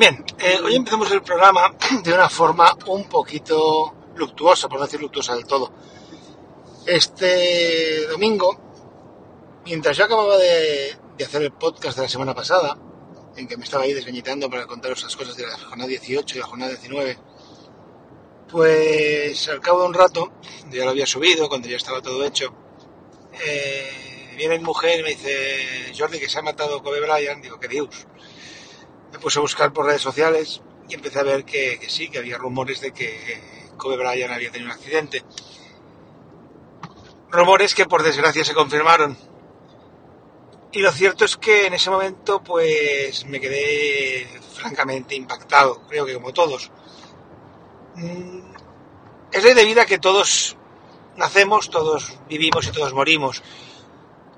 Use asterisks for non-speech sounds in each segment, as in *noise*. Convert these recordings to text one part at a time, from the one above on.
Bien, eh, hoy empezamos el programa *clears throat* de una forma un poquito luctuosa, por no decir luctuosa del todo. Este domingo, mientras yo acababa de, hacer el podcast de la semana pasada, en que me estaba ahí desgañitando para contaros las cosas de la jornada 18 y la jornada 19, pues al cabo de un rato, ya lo había subido, cuando ya estaba todo hecho, eh, viene mi mujer y me dice, Jordi, que se ha matado Kobe Bryant, digo, que Dios. Me puse a buscar por redes sociales y empecé a ver que, sí, que había rumores de que Kobe Bryant había tenido un accidente. Rumores que por desgracia se confirmaron. Y lo cierto es que en ese momento pues me quedé francamente impactado, creo que como todos. Mm, Es ley de vida que todos nacemos, todos vivimos y todos morimos.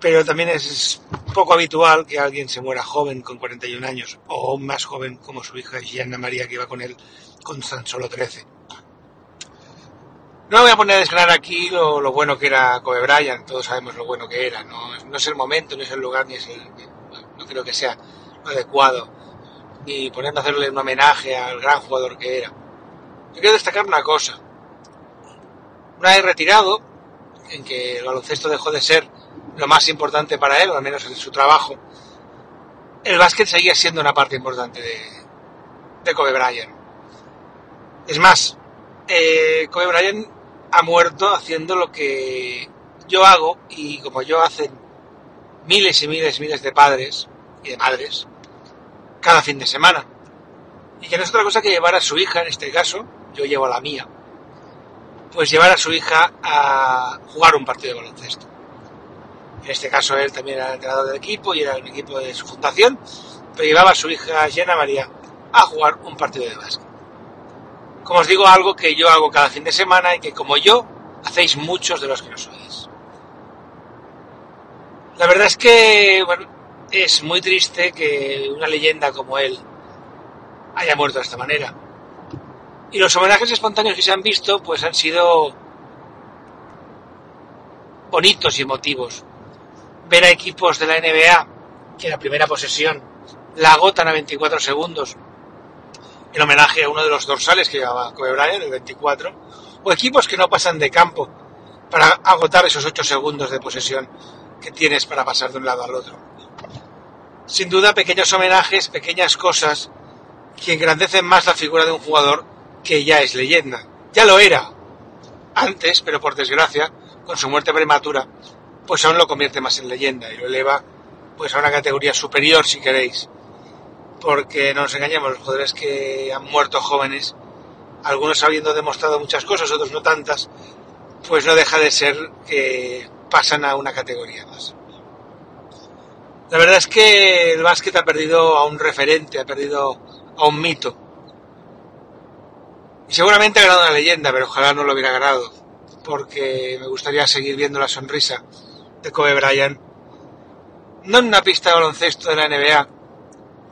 Pero también es poco habitual que alguien se muera joven con 41 años o más joven como su hija Gianna María que iba con él con tan solo 13. No me voy a poner a desgranar aquí lo, lo bueno que era Kobe Bryant, todos sabemos lo bueno que era, no, no es el momento, no es el lugar, ni es el, no creo que sea lo adecuado, ni ponerme a hacerle un homenaje al gran jugador que era. Yo quiero destacar una cosa. Una vez retirado, en que el baloncesto dejó de ser lo más importante para él, o al menos en su trabajo, el básquet seguía siendo una parte importante de, Kobe Bryant. Es más, eh, Kobe Bryant ha muerto haciendo lo que yo hago y como yo hacen miles y miles y miles de padres y de madres cada fin de semana. Y que no es otra cosa que llevar a su hija, en este caso, yo llevo a la mía, pues llevar a su hija a jugar un partido de baloncesto. En este caso él también era el entrenador del equipo y era el equipo de su fundación, pero llevaba a su hija Jenna María a jugar un partido de básquet. Como os digo, algo que yo hago cada fin de semana y que como yo hacéis muchos de los que nos oís. La verdad es que bueno, es muy triste que una leyenda como él haya muerto de esta manera. Y los homenajes espontáneos que se han visto pues han sido bonitos y emotivos. Ver a equipos de la NBA que en la primera posesión la agotan a 24 segundos en homenaje a uno de los dorsales que llevaba Kobe Bryant, el 24, o equipos que no pasan de campo para agotar esos 8 segundos de posesión que tienes para pasar de un lado al otro. Sin duda, pequeños homenajes, pequeñas cosas que engrandecen más la figura de un jugador que ya es leyenda. Ya lo era antes, pero por desgracia, con su muerte prematura, pues aún lo convierte más en leyenda y lo eleva pues a una categoría superior si queréis porque no nos engañemos, los jugadores que han muerto jóvenes, algunos habiendo demostrado muchas cosas, otros no tantas, pues no deja de ser que pasan a una categoría más. La verdad es que el básquet ha perdido a un referente, ha perdido a un mito. Y seguramente ha ganado una leyenda, pero ojalá no lo hubiera ganado, porque me gustaría seguir viendo la sonrisa de Kobe Bryant, no en una pista de baloncesto de la NBA,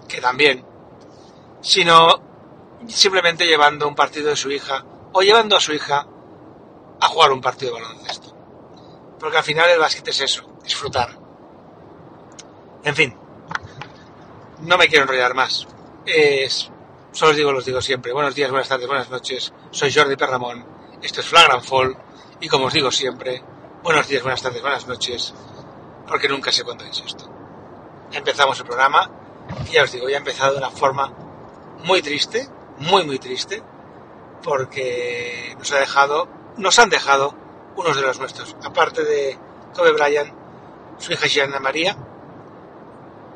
que también, sino simplemente llevando un partido de su hija o llevando a su hija a jugar un partido de baloncesto. Porque al final el básquet es eso, disfrutar. En fin, no me quiero enrollar más. Es, solo os digo, los digo siempre. Buenos días, buenas tardes, buenas noches. Soy Jordi Perramón. Esto es Flagrant Fall. Y como os digo siempre, buenos días, buenas tardes, buenas noches. Porque nunca sé cuándo es esto. Empezamos el programa y ya os digo, ya ha empezado de una forma muy triste, muy muy triste, porque nos ha dejado, nos han dejado unos de los nuestros, aparte de Kobe Bryant, su hija Gianna María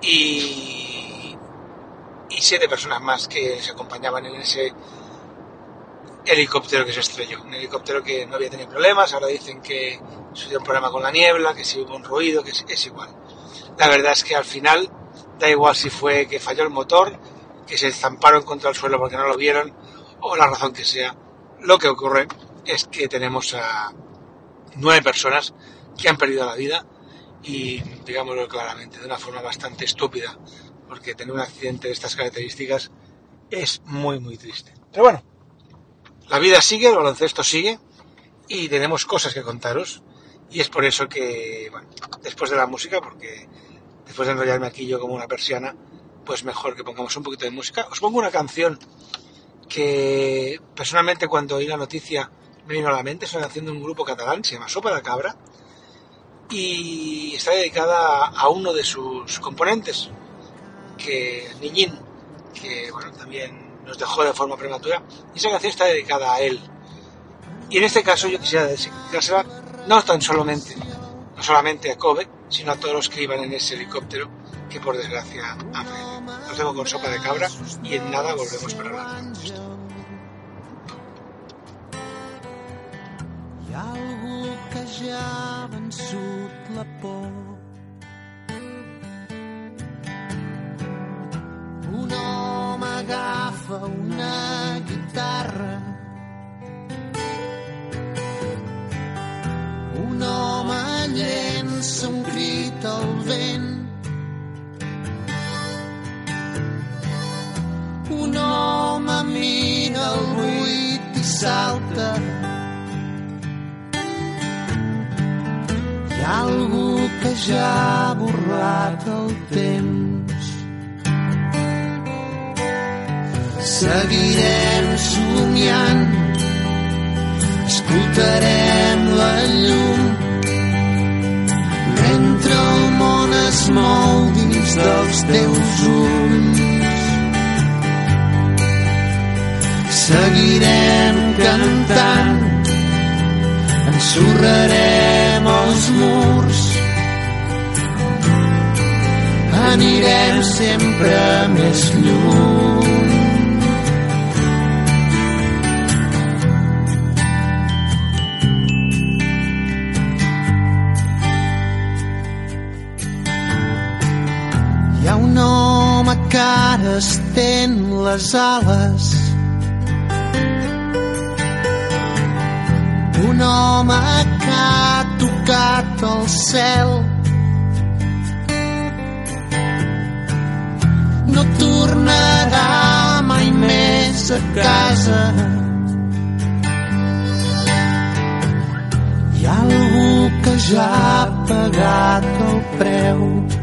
y, y siete personas más que se acompañaban en ese helicóptero que se estrelló, un helicóptero que no había tenido problemas, ahora dicen que sucedió un problema con la niebla, que si hubo un ruido, que es, es igual. La verdad es que al final da igual si fue que falló el motor, que se estamparon contra el suelo porque no lo vieron, o la razón que sea. Lo que ocurre es que tenemos a nueve personas que han perdido la vida y, digámoslo claramente, de una forma bastante estúpida, porque tener un accidente de estas características es muy, muy triste. Pero bueno, la vida sigue, el baloncesto sigue y tenemos cosas que contaros y es por eso que, bueno, después de la música, porque después de enrollarme aquí yo como una persiana, pues mejor que pongamos un poquito de música. Os pongo una canción que personalmente cuando oí la noticia me vino a la mente, es una canción de un grupo catalán, se llama Sopa de Cabra, y está dedicada a uno de sus componentes, que Niñín, que bueno, también nos dejó de forma prematura, y esa canción está dedicada a él. Y en este caso yo quisiera dedicársela no tan solamente, no solamente a Kobe, sino a todos los que iban en ese helicóptero que por desgracia ha Los tengo con sopa de cabra y en nada volvemos para hablar ha vençut la por agafa una guitarra. Un home llença un crit al vent. Un home mira el buit i salta. Hi ha algú que ja ha borrat el temps. Seguirem somiant, escoltarem la llum, mentre el món es mou dins dels teus ulls. Seguirem cantant, ensorrarem els murs. Anirem sempre més lluny home que ara estén les ales un home que ha tocat el cel. No tornarà mai més a casa. Hi ha algú que ja ha pagat el preu.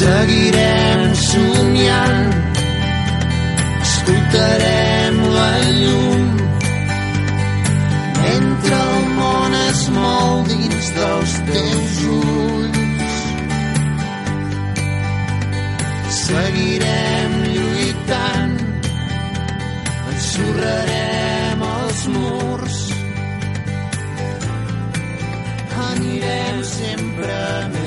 Seguirem somiant, escoltarem la llum. Mentre el món es mou dins dels teus ulls. Seguirem lluitant, ensorrarem els murs, anirem sempre més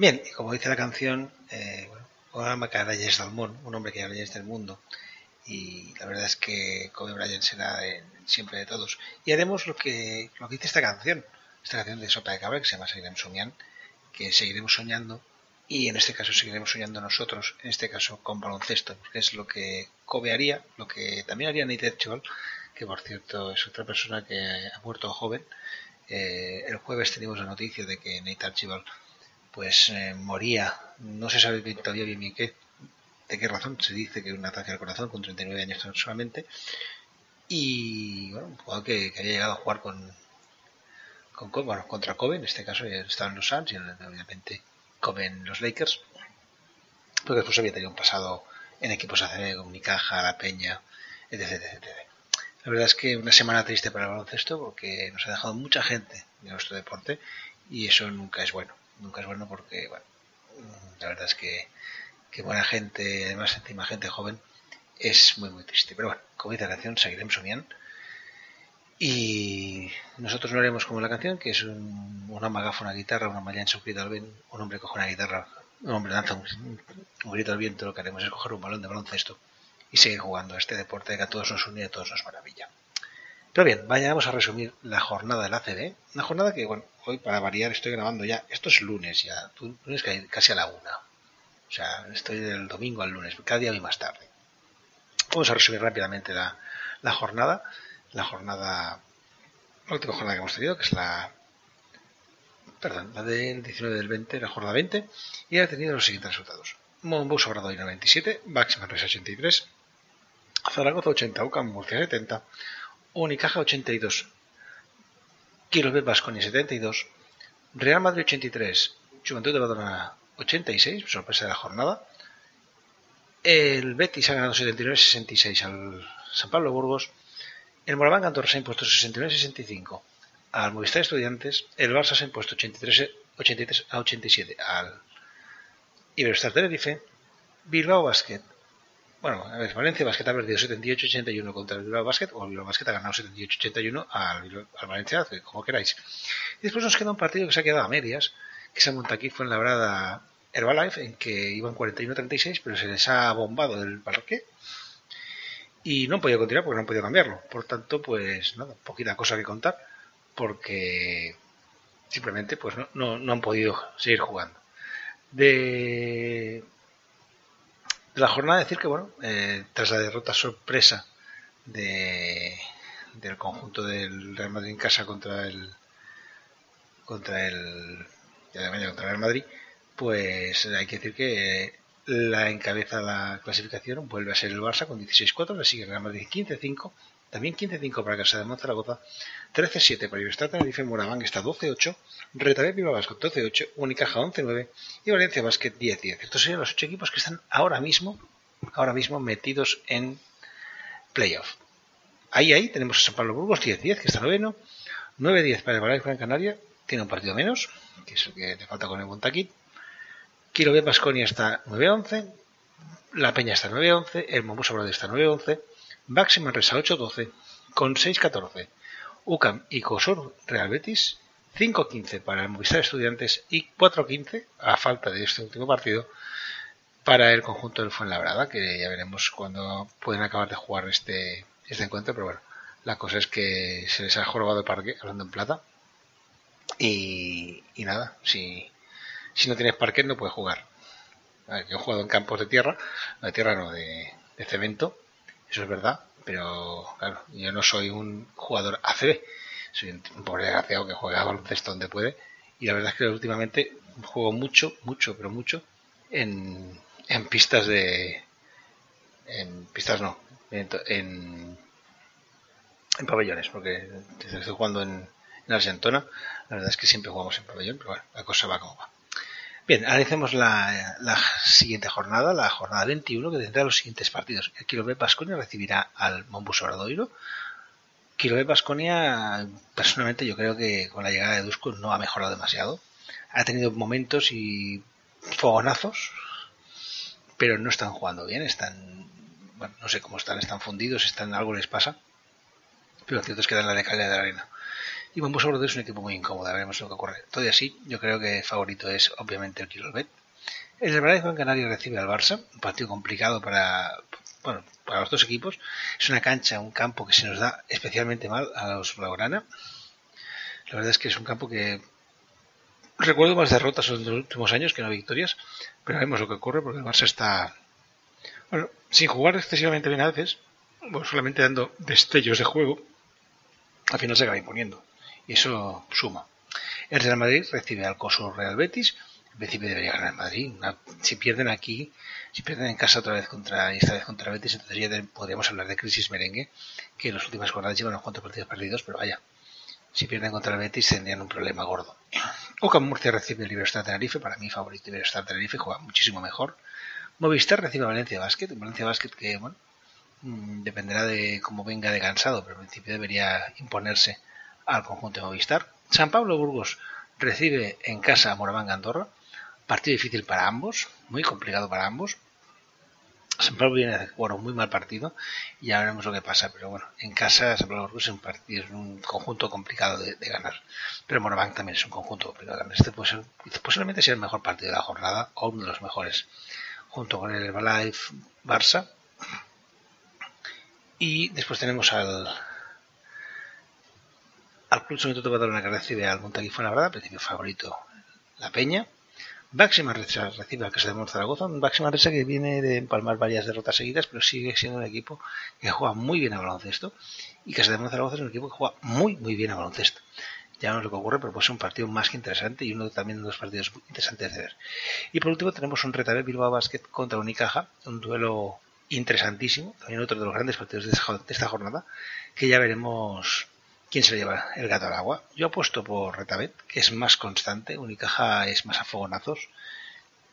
Bien, y como dice la canción, eh, un que un hombre que ya es del mundo. Y la verdad es que Kobe Bryant será siempre de todos. Y haremos lo que, lo que dice esta canción, esta canción de Sopa de Cabra, que se llama Seguiremos Soñando, que seguiremos soñando. Y en este caso seguiremos soñando nosotros, en este caso con baloncesto, porque es lo que Kobe haría, lo que también haría Nate Archibald, que por cierto es otra persona que ha muerto joven. Eh, el jueves tenemos la noticia de que Nate Archibald pues eh, moría, no se sabe todavía bien, bien qué, de qué razón, se dice que un ataque al corazón con 39 años solamente, y bueno, un jugador que, había llegado a jugar con, con bueno, contra Kobe, en este caso estaba en los Suns y obviamente Kobe en los Lakers, porque después había tenido un pasado en equipos ACB como Unicaja, La Peña, etc, etc, etc. La verdad es que una semana triste para el baloncesto porque nos ha dejado mucha gente de nuestro deporte y eso nunca es bueno nunca es bueno porque, bueno, la verdad es que, que buena gente, además encima gente joven, es muy muy triste. Pero bueno, como dice la canción, seguiremos soñando. Y nosotros no haremos como la canción, que es un, un una guitarra, una malla en su grito al viento, un hombre coge una guitarra, un hombre lanza un, un, grito al viento, lo que haremos es coger un balón de baloncesto y seguir jugando a este deporte que a todos nos une y a todos nos maravilla. Pero bien, vayamos a resumir la jornada del ACB. Una jornada que, bueno, hoy para variar estoy grabando ya. Esto es lunes ya, lunes casi a la una. O sea, estoy del domingo al lunes, cada día voy más tarde. Vamos a resumir rápidamente la, jornada. La jornada, la última jornada que hemos tenido, que es la perdón, la del 19 del 20, la jornada 20, y ha tenido los siguientes resultados. Monbus Obradoiro 97, Bax Manresa 83, Zaragoza 80, UCAM Murcia 70, Unicaja 82, Quilmes Basconia 72, Real Madrid 83, Juventud de Badalona 86, sorpresa de la jornada. El Betis ha ganado 79-66 al San Pablo Burgos. El Moraván Andorra se ha impuesto 69-65 al Movistar Estudiantes. El Barça se ha impuesto 83, 83 a 87 al Iberostar Tenerife. Bilbao Basket. Bueno, a ver, Valencia Basket ha perdido 78-81 contra el Bilbao Basket, o el Bilbao Basket ha ganado 78-81 al, al Valencia, como queráis. Y después nos queda un partido que se ha quedado a medias, que se monta aquí fue en la brada Herbalife, en que iban 41-36, pero se les ha bombado el parque y no han podido continuar porque no han podido cambiarlo. Por tanto, pues nada, poquita cosa que contar porque simplemente pues no, no, han podido seguir jugando. De, la jornada decir que bueno, eh, tras la derrota sorpresa de, del conjunto del Real Madrid en casa contra el contra el contra el Real Madrid, pues hay que decir que la encabeza la clasificación vuelve a ser el Barça con 16-4, le sigue el Real Madrid 15-5 también 15-5 para Casa de Monzaragoza, 13-7 para Iberostar Tenerife Moraván está 12-8, Retabé Bilbao Basket 12-8, Unicaja 11-9 y Valencia Basket 10-10. Estos serían los ocho equipos que están ahora mismo, ahora mismo metidos en playoff. Ahí, ahí tenemos a San Pablo Burgos 10-10, que está noveno, 9-10 para el Valencia Gran Canaria, tiene un partido menos, que es el que le falta con el Montaquit. B Basconia está 9-11, La Peña está 9-11, el Mombus Obrado está 9-11, Baxi Manresa 8-12 con 6-14. UCAM y COSUR Real Betis 5-15 para el Movistar Estudiantes y 4-15 a falta de este último partido para el conjunto del Fuenlabrada que ya veremos cuando pueden acabar de jugar este, este encuentro pero bueno la cosa es que se les ha jorobado el parque hablando en plata y, nada si, si no tienes parque no puedes jugar yo he jugado en campos de tierra de tierra no de cemento eso es verdad, pero claro, yo no soy un jugador ACB, soy un pobre desgraciado que juega baloncesto donde puede, y la verdad es que últimamente juego mucho, mucho, pero mucho en, en pistas de. En pistas no, en, en, pabellones, porque estoy jugando en, en Argentona, la verdad es que siempre jugamos en pabellón, pero bueno, la cosa va como va. Bien, analicemos la, siguiente jornada, la jornada 21, que tendrá los siguientes partidos. El Quilobé Basconia recibirá al Mombus Obradoiro. Quilobé Basconia, personalmente, yo creo que con la llegada de Dusko no ha mejorado demasiado. Ha tenido momentos y fogonazos, pero no están jugando bien. Están, bueno, no sé cómo están, están fundidos, están, algo les pasa. Pero lo cierto es que dan la decalidad de la arena. Y Bombos Bordeaux es un equipo muy incómodo, veremos lo que ocurre. Todo así, yo creo que favorito es obviamente el Quilolbet. El Herbalife Gran Canaria recibe al Barça, un partido complicado para, bueno, para los dos equipos. Es una cancha, un campo que se nos da especialmente mal a los Blaugrana. La verdad es que es un campo que recuerdo más derrotas en los últimos años que no victorias, pero vemos lo que ocurre porque el Barça está, bueno, sin jugar excesivamente bien a veces, bueno, solamente dando destellos de juego, al final se acaba imponiendo y eso suma. El Real Madrid recibe al Coso Real Betis. En principio debería ganar el Madrid. si pierden aquí, si pierden en casa otra vez contra esta vez contra Betis, entonces ya podríamos hablar de crisis merengue, que en las últimas jornadas llevan unos cuantos partidos perdidos, pero vaya, si pierden contra el Betis tendrían un problema gordo. Ocam Murcia recibe el Iberostar Tenerife, para mí favorito Iberostar Tenerife, juega muchísimo mejor. Movistar recibe a Valencia Basket, Valencia Basket que, bueno, mm, dependerá de cómo venga de cansado, pero en principio debería imponerse al conjunto de Movistar. San Pablo Burgos recibe en casa a Moraván Andorra. Partido difícil para ambos, muy complicado para ambos. San Pablo viene a jugar un muy mal partido y ya veremos lo que pasa. Pero bueno, en casa San Pablo Burgos es un, partido, un conjunto complicado de, ganar. Pero Moraván también es un conjunto complicado de ganar. Este puede ser, posiblemente sea el mejor partido de la jornada o uno de los mejores, junto con el Herbalife Barça. Y después tenemos al, al Club Sonido una que recibe al Montaquí principio favorito la Peña. Máxima recibe al Casa de Zaragoza, un Máxima que viene de empalmar varias derrotas seguidas, pero sigue siendo un equipo que juega muy bien a baloncesto. Y Casa de Zaragoza es un equipo que juega muy, muy bien a baloncesto. Ya no es lo que ocurre, pero pues es un partido más que interesante y uno también de los partidos interesantes de ver. Y por último tenemos un Retabé Bilbao Basket contra Unicaja, un duelo interesantísimo, también otro de los grandes partidos de esta jornada, que ya veremos quién se lleva el gato al agua. Yo apuesto por Retabet, que es más constante, Unicaja es más a fogonazos,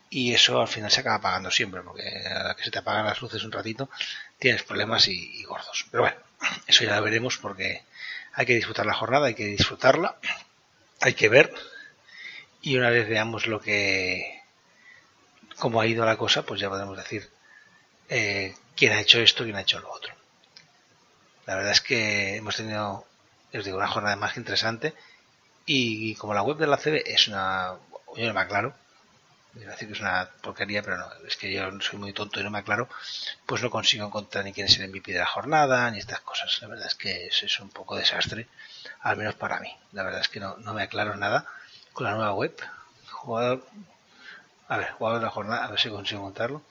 y eso al final se acaba pagando siempre, porque a la que se te apagan las luces un ratito, tienes problemas y, gordos. Pero bueno, eso ya lo veremos porque hay que disfrutar la jornada, hay que disfrutarla, hay que ver, y una vez veamos lo que cómo ha ido la cosa, pues ya podemos decir eh, quién ha hecho esto, quién ha hecho lo otro. La verdad es que hemos tenido, os digo, una jornada más que interesante y como la web de la CB es una, yo no me aclaro, iba a decir que es una porquería, pero no, es que yo soy muy tonto y no me aclaro, pues no consigo encontrar ni quién es el MVP de la jornada, ni estas cosas. La verdad es que es, es un poco desastre, al menos para mí. La verdad es que no, no me aclaro nada con la nueva web. Jugador, a ver, jugador de la jornada, a ver si consigo montarlo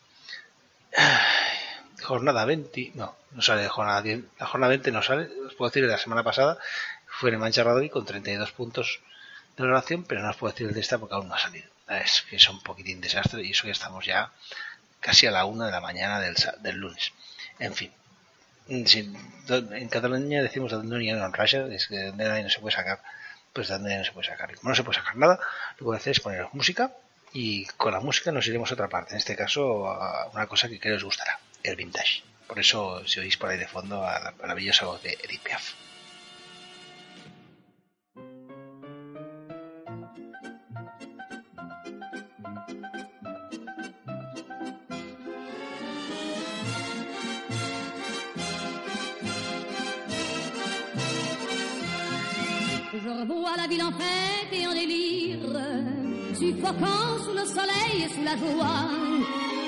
jornada 20, no, no sale jornada 10, la jornada 20 no sale, os puedo decir de la semana pasada, fue en Mancha y con 32 puntos de valoración, pero no os puedo decir el de esta porque aún no ha salido. Es que es un poquitín desastre y eso ya estamos ya casi a la una de la mañana del, del lunes. En fin, en Cataluña decimos de donde no Russia, es que de donde no se puede sacar, pues de donde no se puede sacar. Y como no se puede sacar nada, lo que voy a hacer es poner música y con la música nos iremos a otra parte. En este caso, a una cosa que creo os gustará, el vintage. Por eso, si oís por ahí de fondo a la maravillosa voz de Edith Piaf. Je revois la ville en fête et en délire suffoquant sous le soleil et sous la joie.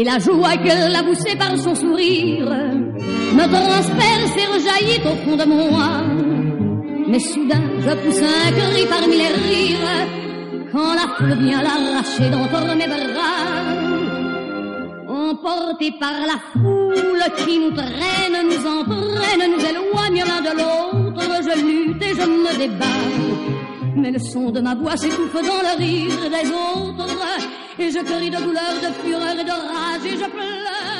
et la joie qu'elle a poussée par son sourire me transperce et rejaillit au fond de moi. Mais soudain, je pousse un cri parmi les rires quand la foule vient l'arracher d'entre mes bras. Emporté par la foule qui nous traîne, nous entraîne, nous éloigne l'un de l'autre, je lutte et je me débat. Mais le son de ma voix s'étouffe dans le rire des autres. Et je crie de douleur, de fureur et de rage et je pleure.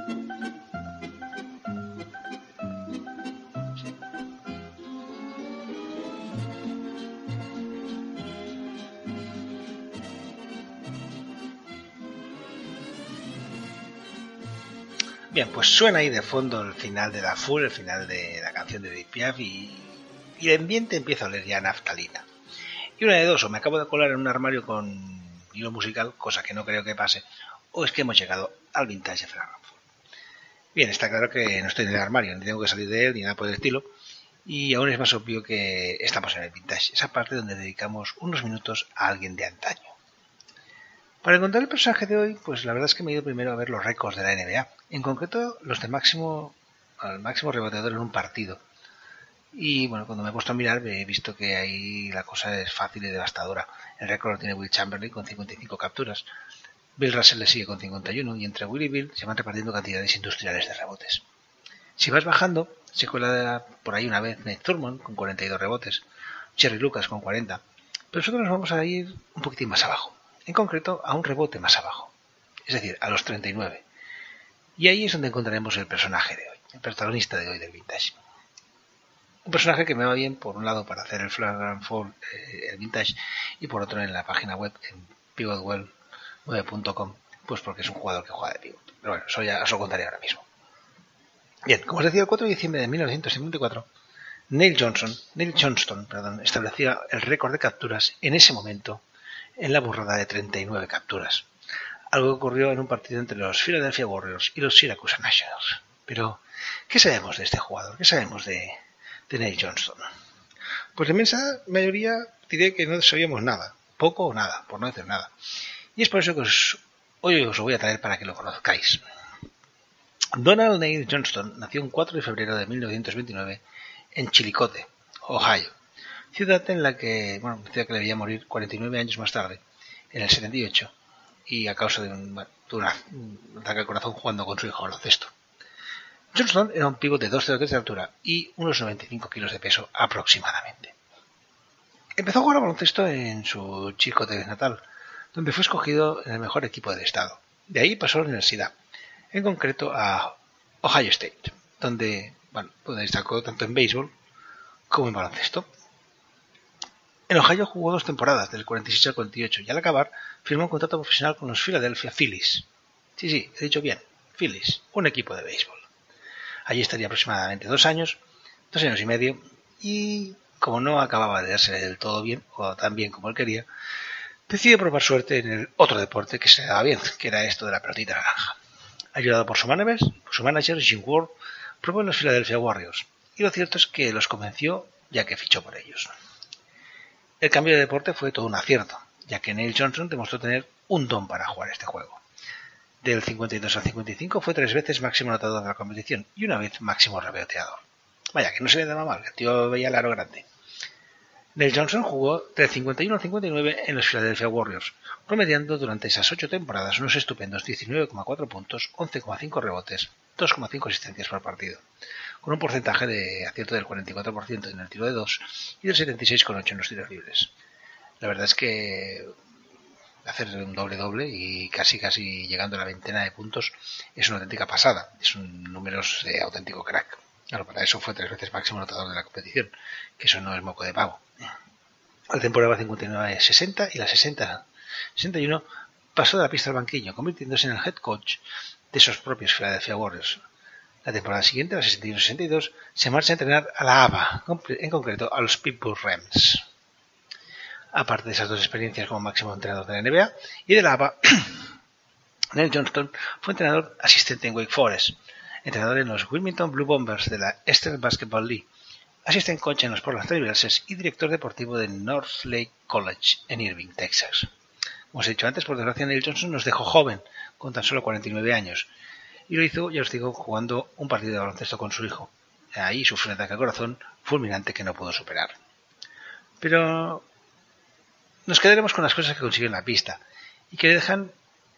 Bien, pues suena ahí de fondo el final de la Full, el final de la canción de Deep Piaf y, el ambiente empieza a oler ya naftalina. Y una de dos, o me acabo de colar en un armario con hilo musical, cosa que no creo que pase, o es que hemos llegado al vintage de Bien, está claro que no estoy en el armario, ni tengo que salir de él, ni nada por el estilo, y aún es más obvio que estamos en el vintage, esa parte donde dedicamos unos minutos a alguien de antaño. Para encontrar el personaje de hoy, pues la verdad es que me he ido primero a ver los récords de la NBA, en concreto los de máximo al máximo reboteador en un partido. Y bueno, cuando me he puesto a mirar he visto que ahí la cosa es fácil y devastadora. El récord lo tiene Will Chamberlain con 55 capturas. Bill Russell le sigue con 51 y entre Will y Bill se van repartiendo cantidades industriales de rebotes. Si vas bajando, se cuela por ahí una vez Nate Thurman con 42 rebotes, Jerry Lucas con 40, pero nosotros nos vamos a ir un poquitín más abajo, en concreto a un rebote más abajo, es decir, a los 39. Y ahí es donde encontraremos el personaje de hoy, el protagonista de hoy del vintage. Un personaje que me va bien, por un lado, para hacer el flagrant fall, eh, el vintage, y por otro en la página web, en pivotwell9.com, pues porque es un jugador que juega de pivot. Pero bueno, eso ya os lo contaré ahora mismo. Bien, como os decía, el 4 de diciembre de 1954, Neil Johnson, Neil Johnston, perdón, establecía el récord de capturas en ese momento en la burrada de 39 capturas. Algo ocurrió en un partido entre los Philadelphia Warriors y los Syracuse Nationals. Pero, ¿qué sabemos de este jugador? ¿Qué sabemos de, Neil Johnston? Pues la inmensa mayoría diré que no sabíamos nada, poco o nada, por no decir nada. Y es por eso que hoy os lo voy a traer para que lo conozcáis. Donald Neil Johnston nació el 4 de febrero de 1929 en Chillicothe, Ohio, ciudad en la que, bueno, ciudad que le veía morir 49 años más tarde, en el 78, y a causa de un, ataque al corazón jugando con su hijo baloncesto. Johnston era un pívot de 2,03 de altura y unos 95 kilos de peso aproximadamente. Empezó a jugar al baloncesto en su Chillicothe natal, donde fue escogido en el mejor equipo del estado. De ahí pasó a la universidad, en concreto a Ohio State, donde, bueno, destacó tanto en béisbol como en baloncesto. En Ohio jugó dos temporadas, del 46 al 48, y al acabar firmó un contrato profesional con los Philadelphia Phillies. Sí, sí, he dicho bien, Phillies, un equipo de béisbol. Allí estaría aproximadamente dos años, dos años y medio, y como no acababa de darse del todo bien, o tan bien como él quería, decidió probar suerte en el otro deporte que se daba bien, que era esto de la pelotita naranja. Ayudado por su manager, su manager Jim Ward, probó en los Philadelphia Warriors, y lo cierto es que los convenció ya que fichó por ellos. El cambio de deporte fue todo un acierto, ya que Neil Johnson demostró tener un don para jugar este juego. Del 52 al 55 fue tres veces máximo anotador de la competición y una vez máximo reboteador. Vaya, que no se le daba mal, el tío veía el aro grande. Neil Johnson jugó del 51 al 59 en los Philadelphia Warriors, promediando durante esas ocho temporadas unos estupendos 19,4 puntos, 11,5 rebotes, 2,5 asistencias por partido, con un porcentaje de acierto del 44% en el tiro de 2 y del 76,8 en los tiros libres. La verdad es que hacer un doble doble y casi casi llegando a la veintena de puntos es una auténtica pasada, es un número de auténtico crack. Claro, para eso fue tres veces máximo anotador de la competición, que eso no es moco de pavo. La temporada 59-60 y la 60-61 pasó de la pista al banquillo, convirtiéndose en el head coach de esos propios Philadelphia Warriors. La temporada siguiente, la 61-62, se marcha a entrenar a la ABA, en concreto a los Pittsburgh Rams. Aparte de esas dos experiencias como máximo entrenador de la NBA y de la ABA, *clears throat* Neil Johnston fue entrenador asistente en Wake Forest, entrenador en los Wilmington Blue Bombers de la Eastern Basketball League, asistente coach en los Portland Trailblazers y director deportivo de North Lake College en Irving, Texas. Como os he dicho antes, por desgracia Neil Johnson nos dejó joven, con tan solo 49 años, y lo hizo, ya os digo, jugando un partido de baloncesto con su hijo. Ahí sufrió un ataque al corazón fulminante que no pudo superar. Pero nos quedaremos con las cosas que consigue en la pista y que le dejan,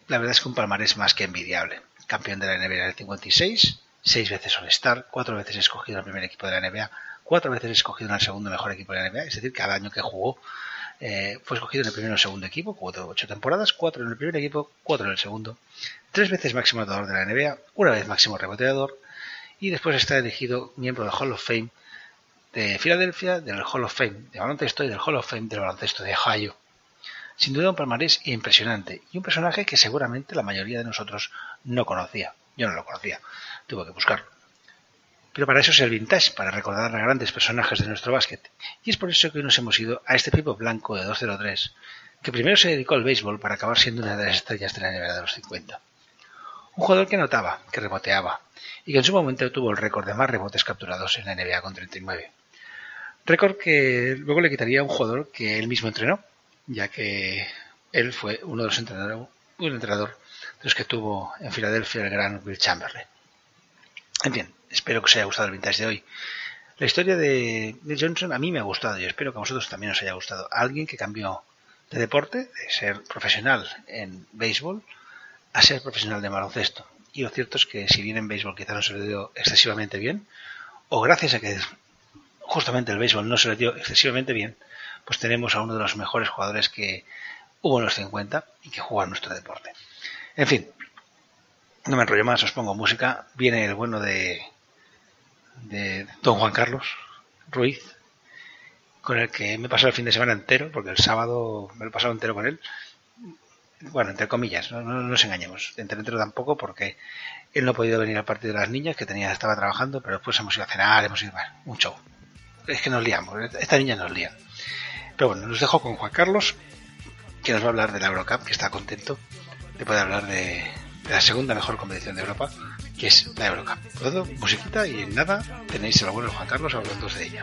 la verdad es que un palmarés más que envidiable campeón de la NBA en el 56, seis veces All-Star, cuatro veces escogido en el primer equipo de la NBA, cuatro veces escogido en el segundo mejor equipo de la NBA, es decir, cada año que jugó eh, fue escogido en el primero el segundo equipo, jugó ocho temporadas, cuatro en el primer equipo, cuatro en el segundo, tres veces máximo anotador de la NBA, una vez máximo reboteador, y después está elegido miembro del Hall of Fame de Filadelfia, del Hall of Fame de baloncesto y del Hall of Fame del baloncesto de Ohio. Sin duda un palmarés impresionante y un personaje que seguramente la mayoría de nosotros no conocía. Yo no lo conocía, tuve que buscarlo. Pero para eso es el vintage, para recordar a grandes personajes de nuestro básquet. Y es por eso que nos hemos ido a este Pipo Blanco de 203, que primero se dedicó al béisbol para acabar siendo una de las estrellas de la NBA de los 50. Un jugador que anotaba, que reboteaba, y que en su momento tuvo el récord de más rebotes capturados en la NBA con 39. Récord que luego le quitaría a un jugador que él mismo entrenó, ya que él fue uno de los entrenadores, un entrenador de los que tuvo en Filadelfia el gran Will Chamberlain. En fin, espero que os haya gustado el vintage de hoy. La historia de, Johnson a mí me ha gustado y espero que a vosotros también os haya gustado. Alguien que cambió de deporte, de ser profesional en béisbol, a ser profesional de baloncesto. Y lo cierto es que si bien en béisbol quizá no se le dio excesivamente bien, o gracias a que justamente el béisbol no se le dio excesivamente bien, pues tenemos a uno de los mejores jugadores que hubo en los 50 y que juega nuestro deporte. En fin, no me enrollo más, os pongo música. Viene el bueno de, de Don Juan Carlos Ruiz, con el que me pasado el fin de semana entero, porque el sábado me lo he pasado entero con él. Bueno, entre comillas, no, nos engañemos. Entre entero tampoco, porque él no ha podido venir al partido de las niñas, que tenía estaba trabajando, pero después hemos ido a cenar, hemos ido a un show. Es que nos liamos, esta niña nos lía. Pero bueno, nos dejo con Juan Carlos, que nos va a hablar de la Eurocup, que está contento de poder hablar de, de la segunda mejor competición de Europa, que es la Eurocup. Todo musiquita y en nada tenéis el abuelo Juan Carlos hablando de ella.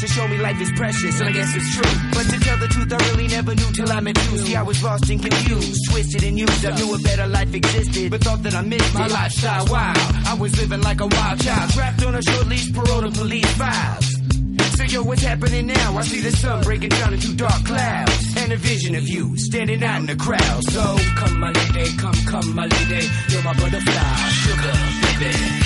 To show me life is precious, and I guess it's true. But to tell the truth, I really never knew till I met you. See, I was lost and confused, twisted and used. I knew a better life existed, but thought that I missed my lifestyle. Wow, I was living like a wild child, trapped on a short leash, parole to police files. So yo, what's happening now? I see the sun breaking down into dark clouds And a vision of you standing out in the crowd So come my lady, come, come my lady You're my butterfly, sugar, baby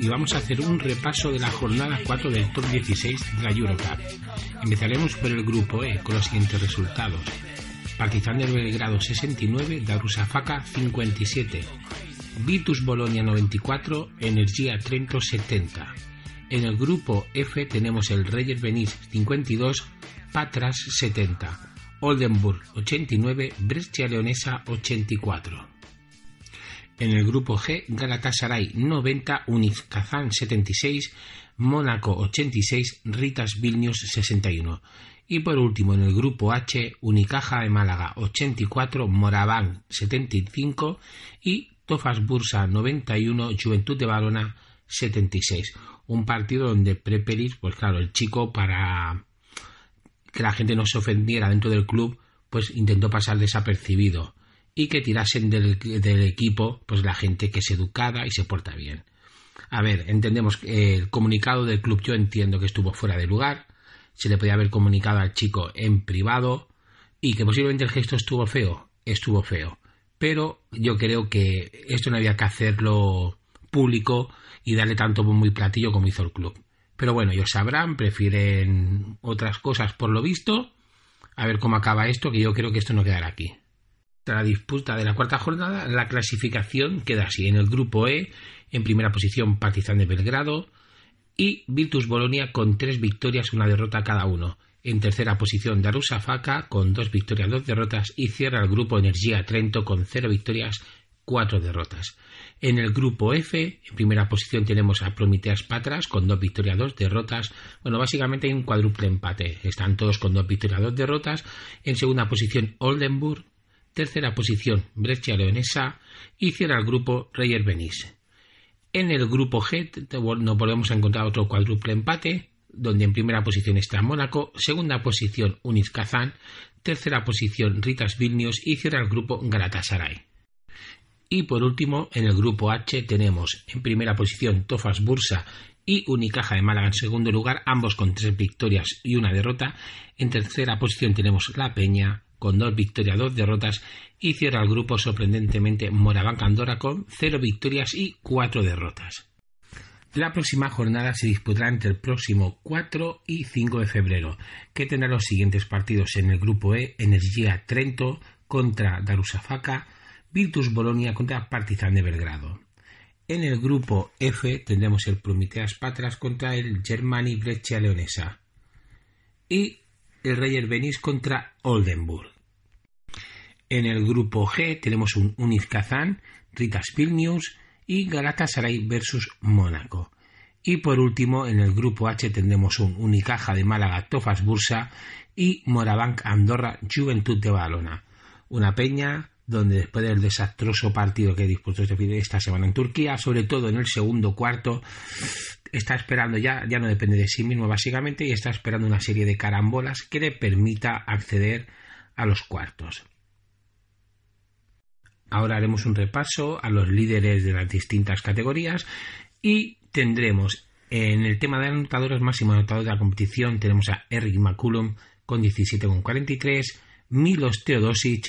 y vamos a hacer un repaso de la jornada 4 del top 16 de la Eurocup. Empezaremos por el grupo E con los siguientes resultados. Partizan de Belgrado 69, Darussafaka 57, Vitus Bologna 94, Energía Trento 70. En el grupo F tenemos el Reyes Venice 52, Patras 70, Oldenburg 89, Brescia Leonesa 84. En el grupo G, Galatasaray 90, Uniz Kazán 76, Mónaco 86, Ritas Vilnius 61. Y por último, en el grupo H, Unicaja de Málaga 84, Moraván 75 y Tofas Bursa 91, Juventud de Barona 76. Un partido donde Prepelis, pues claro, el chico para que la gente no se ofendiera dentro del club, pues intentó pasar desapercibido y que tirasen del, equipo pues la gente que es educada y se porta bien. A ver, entendemos que el comunicado del club yo entiendo que estuvo fuera de lugar, se le podía haber comunicado al chico en privado y que posiblemente el gesto estuvo feo, estuvo feo. Pero yo creo que esto no había que hacerlo público y darle tanto bombo y platillo como hizo el club. Pero bueno, ellos sabrán, prefieren otras cosas por lo visto a ver cómo acaba esto, que yo creo que esto no quedará aquí. La disputa de la cuarta jornada, la clasificación queda así. En el grupo E, en primera posición Partizan de Belgrado y Virtus Bolonia con tres victorias, una derrota cada uno. En tercera posición Darussafaka con dos victorias, dos derrotas y cierra el grupo Energía Trento con cero victorias, cuatro derrotas. En el grupo F, en primera posición tenemos a Prometeas Patras con dos victorias, dos derrotas. Bueno, básicamente hay un cuádruple empate. Están todos con dos victorias, dos derrotas. En segunda posición Oldenburg. Tercera posición Brescia Leonesa. Y cierra el grupo Reyer Benis. En el grupo G nos volvemos a encontrar otro cuádruple empate, donde en primera posición está Mónaco, segunda posición Unis Kazán, tercera posición Ritas Vilnius y cierra el grupo Galatasaray. Y por último, en el grupo H tenemos en primera posición Tofas Bursa y Unicaja de Málaga en segundo lugar, ambos con tres victorias y una derrota. En tercera posición tenemos La Peña con dos victorias, dos derrotas y cierra el grupo sorprendentemente Morabanca Andorra con cero victorias y cuatro derrotas. La próxima jornada se disputará entre el próximo 4 y 5 de febrero, que tendrá los siguientes partidos en el grupo E, Energía Trento contra Darussafaka, Virtus Bolonia contra Partizan de Belgrado. En el grupo F tendremos el Prometeas Patras contra el Germani Breccia Leonesa y el Reyer Benis contra Oldenburg. En el grupo G tenemos un Unif Kazan, Ritas Vilnius y Galatasaray versus Mónaco. Y por último, en el grupo H tendremos un Unicaja de Málaga Tofas Bursa y Morabanc Andorra Juventud de Badalona. Una peña donde después del desastroso partido que disputó este esta semana en Turquía, sobre todo en el segundo cuarto, está esperando ya, ya no depende de sí mismo básicamente, y está esperando una serie de carambolas que le permita acceder a los cuartos. Ahora haremos un repaso a los líderes de las distintas categorías y tendremos en el tema de anotadores máximo anotador de la competición tenemos a Eric McCullum con 17,43, Milos Teodosic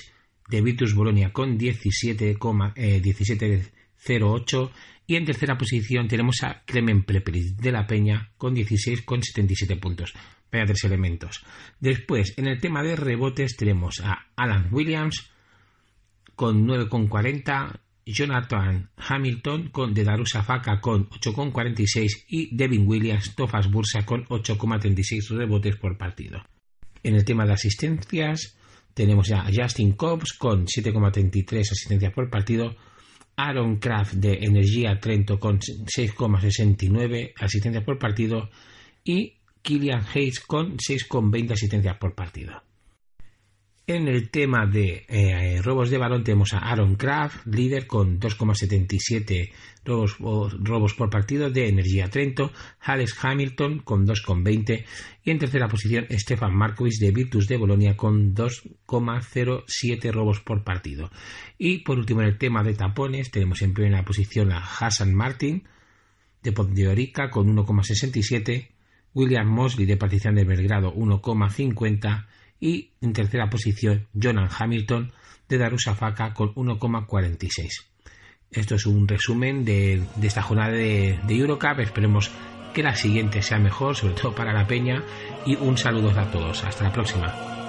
de Virtus Bolonia con 17,08 eh, y en tercera posición tenemos a Clemen Pleperis de la Peña con 16,77 puntos. Vaya tres elementos. Después, en el tema de rebotes tenemos a Alan Williams con 9,40, Jonathan Hamilton con de Darussafaka con 8,46 y Devin Williams Tofas Bursa con 8,36 rebotes por partido. En el tema de asistencias tenemos a Justin Cobbs con 7,33 asistencias por partido. Aaron Kraft de Energía Trento con 6,69 asistencias por partido. Y Killian Hayes con 6,20 asistencias por partido. En el tema de eh, robos de balón tenemos a Aaron Kraft, líder con 2,77 robos, por partido de Energía Trento, Alex Hamilton con 2,20 y en tercera posición Stefan Markovic de Virtus de Bolonia con 2,07 robos por partido. Y por último en el tema de tapones tenemos en primera posición a Hassan Martin de Ponteorica con 1,67, William Mosley de Partizan de Belgrado 1,50 y en tercera posición Jonan Hamilton de Darussafaka con 1,46. Esto es un resumen de, esta jornada de, de, Eurocup. Esperemos que la siguiente sea mejor, sobre todo para la peña. Y un saludo a todos. Hasta la próxima.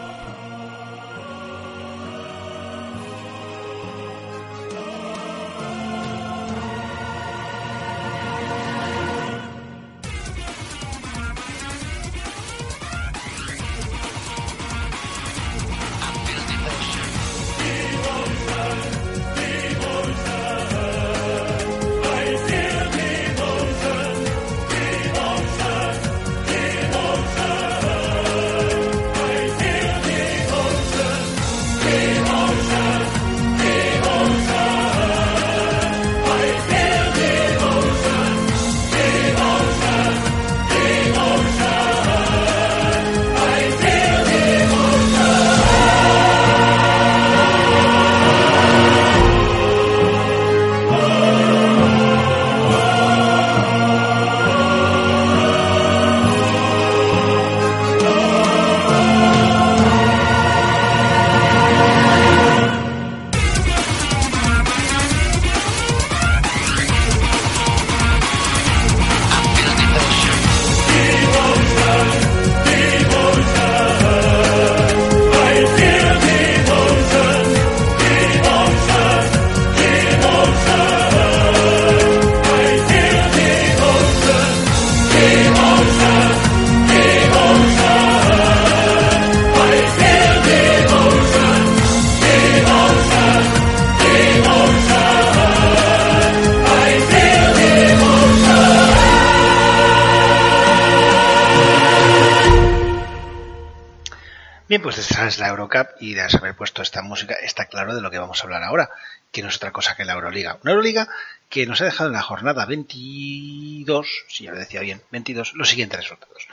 Vamos a hablar ahora, que no es otra cosa que la Euroliga. Una Euroliga que nos ha dejado en la jornada 22, si ya lo decía bien, 22, los siguientes resultados.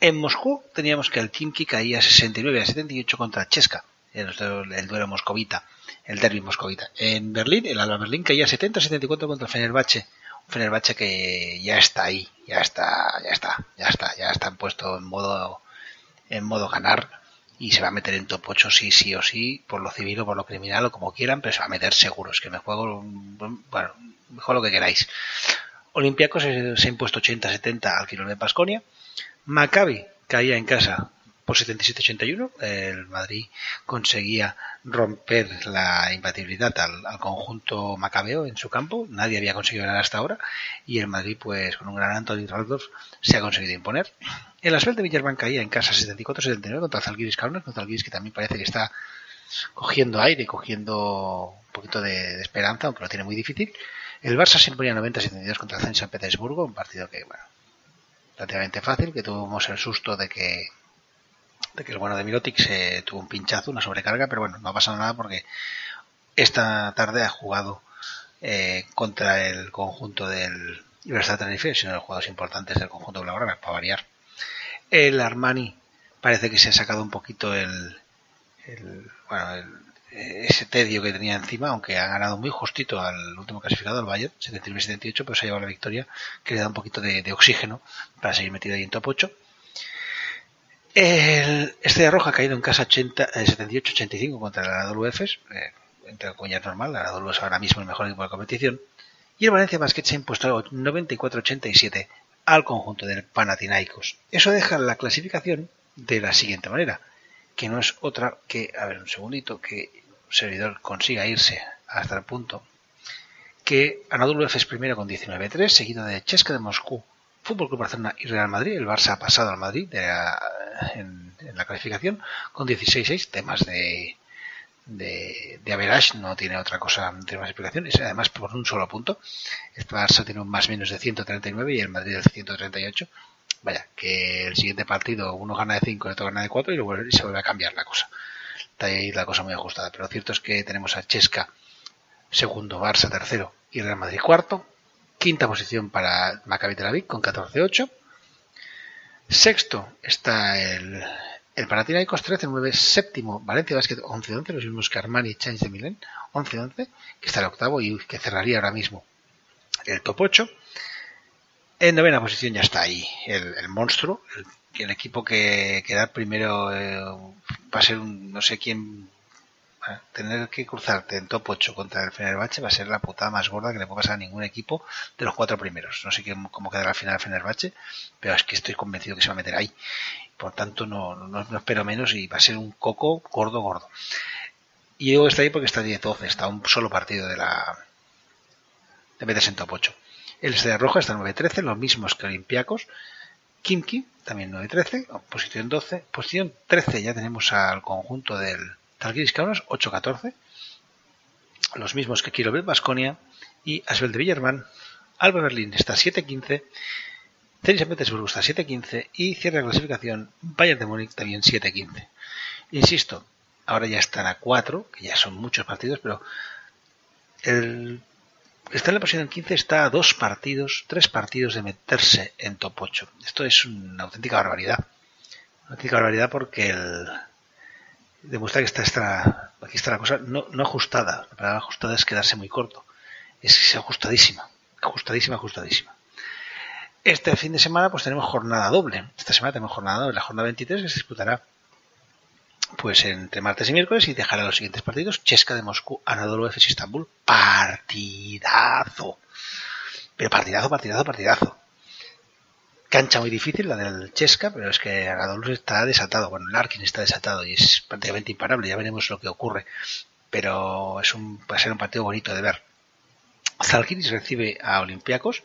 En Moscú teníamos que el Kimki caía 69 a 78 contra Cheska, el, el duelo moscovita, el derby moscovita. En Berlín, el Alba Berlín caía 70 a 74 contra Fenerbahce, Fenerbahce que ya está ahí, ya está, ya está, ya está, ya está puesto en modo en modo ganar y se va a meter en top 8 sí, sí o sí, por lo civil o por lo criminal o como quieran, pero se va a meter seguro. Es que me juego, bueno, mejor lo que queráis. Olympiacos se, se ha impuesto 80-70 al kilo de Pasconia. Maccabi caía en casa por 77-81. El Madrid conseguía romper la imbatibilidad al, conjunto macabeo en su campo. Nadie había conseguido ganar hasta ahora. Y el Madrid, pues con un gran Anthony Raldorf, se ha conseguido imponer. El Asfel de Villarban caía en casa 74-79 contra Zalgiris Kaunas, contra Zalgiris que también parece que está cogiendo aire, cogiendo un poquito de, esperanza, aunque lo tiene muy difícil. El Barça se imponía 90-72 contra el San Petersburgo, un partido que, bueno, relativamente fácil, que tuvimos el susto de que de que el bueno de Mirotic se tuvo un pinchazo, una sobrecarga, pero bueno, no ha pasado nada porque esta tarde ha jugado eh, contra el conjunto del de Tenerife, sino de los jugadores importantes del conjunto de Blaugrana, para variar. El Armani parece que se ha sacado un poquito el, bueno, ese tedio que tenía encima, aunque ha ganado muy justito al último clasificado, al Bayern, 79-78, pero se ha llevado la victoria, que le da un poquito de, oxígeno para seguir metido ahí en top 8. El Estrella Roja ha caído en casa 78-85 eh, contra el Anadolu Efes, eh, entre comillas normal, el Anadolu es ahora mismo el mejor equipo de competición, y el Valencia Basket se ha impuesto 94-87 al conjunto del Panathinaikos. Eso deja la clasificación de la siguiente manera, que no es otra que, a ver un segundito, que un servidor consiga irse hasta el punto que Anadolu Efes primero con 19-3, seguido de Chesca de Moscú Fútbol Club Barcelona y Real Madrid. El Barça ha pasado al Madrid en, la clasificación con 16-6. Temas de, de, de Average no tiene otra cosa, no tiene más explicación. Es además por un solo punto. El Barça tiene un más menos de 139 y el Madrid de 138. Vaya, que el siguiente partido uno gana de 5 y el otro gana de 4 y luego se vuelve a cambiar la cosa. Está ahí la cosa muy ajustada. Pero lo cierto es que tenemos a Chesca segundo, Barça tercero y Real Madrid cuarto. Quinta posición para Maccabi Tel Aviv con 14-8. Sexto está el, el Panathinaikos 13-9. Séptimo, Valencia Basket 11-11, los mismos que Armani y Chains de Milén 11-11, que está el octavo y que cerraría ahora mismo el top 8. En novena posición ya está ahí el, el monstruo, el, el, equipo que, que da primero eh, va a ser un, no sé quién tener que cruzarte en top 8 contra el Fenerbahce va a ser la putada más gorda que le puede pasar a ningún equipo de los cuatro primeros. No sé cómo quedará al final el Fenerbahce, pero es que estoy convencido que se va a meter ahí. Por tanto, no, no, espero menos y va a ser un coco gordo, gordo. Y Diego está ahí porque está 10-12, está un solo partido de la de meterse en top 8. El Estrella Roja está 9-13, los mismos que Olympiacos. Kimki, también 9-13, posición 12. Posición 13 ya tenemos al conjunto del Talgiris Kaunas 8-14, los mismos que ver Basconia y Asbel de Villarman. Alba Berlín está 7-15, Zenit Petersburgo está 7-15 y cierra la clasificación Bayern de Múnich también 7-15. Insisto, ahora ya están a 4, que ya son muchos partidos, pero el está en la posición 15 está a dos partidos, tres partidos de meterse en top 8. Esto es una auténtica barbaridad. Una auténtica barbaridad porque el, demuestra que está, esta, aquí está la cosa no, no ajustada. La palabra ajustada es quedarse muy corto. Es ajustadísima, ajustadísima, ajustadísima. Este fin de semana pues tenemos jornada doble. Esta semana tenemos jornada doble, la jornada 23 que se disputará pues entre martes y miércoles y dejará los siguientes partidos. Chesca de Moscú, Anadolu Efes Istanbul. Partidazo. Pero partidazo, partidazo, partidazo. Cancha muy difícil, la del Chesca, pero es que Agadolus está desatado. Bueno, Larkin está desatado y es prácticamente imparable. Ya veremos lo que ocurre. Pero es un, va a ser un partido bonito de ver. Zalgiris recibe a Olympiacos.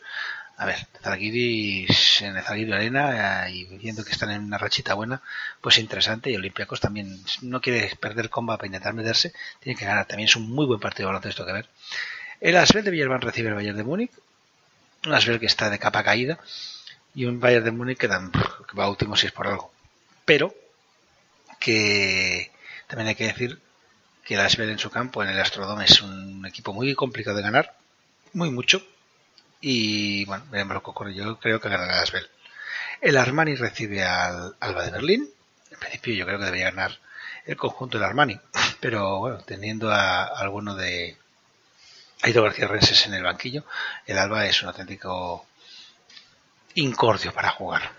A ver, Zalgiris en el Zalgiris Arena eh, y viendo que están en una rachita buena, pues interesante. Y Olympiacos también no quiere perder comba para intentar meterse. Tiene que ganar. También es un muy buen partido de esto que ver. El Asbel de Villarban recibe el Bayern de Múnich. Un Asbel que está de capa caída y un Bayern de Múnich que, dan, que va último si es por algo. Pero que también hay que decir que el Asbel en su campo, en el Astrodome, es un equipo muy complicado de ganar, muy mucho, y bueno, veremos lo que ocurre. Yo creo que ganará el Asbel. El Armani recibe al Alba de Berlín. En principio yo creo que debería ganar el conjunto del Armani, pero bueno, teniendo a, alguno de Aido García Renses en el banquillo, el Alba es un auténtico incordio para jugar.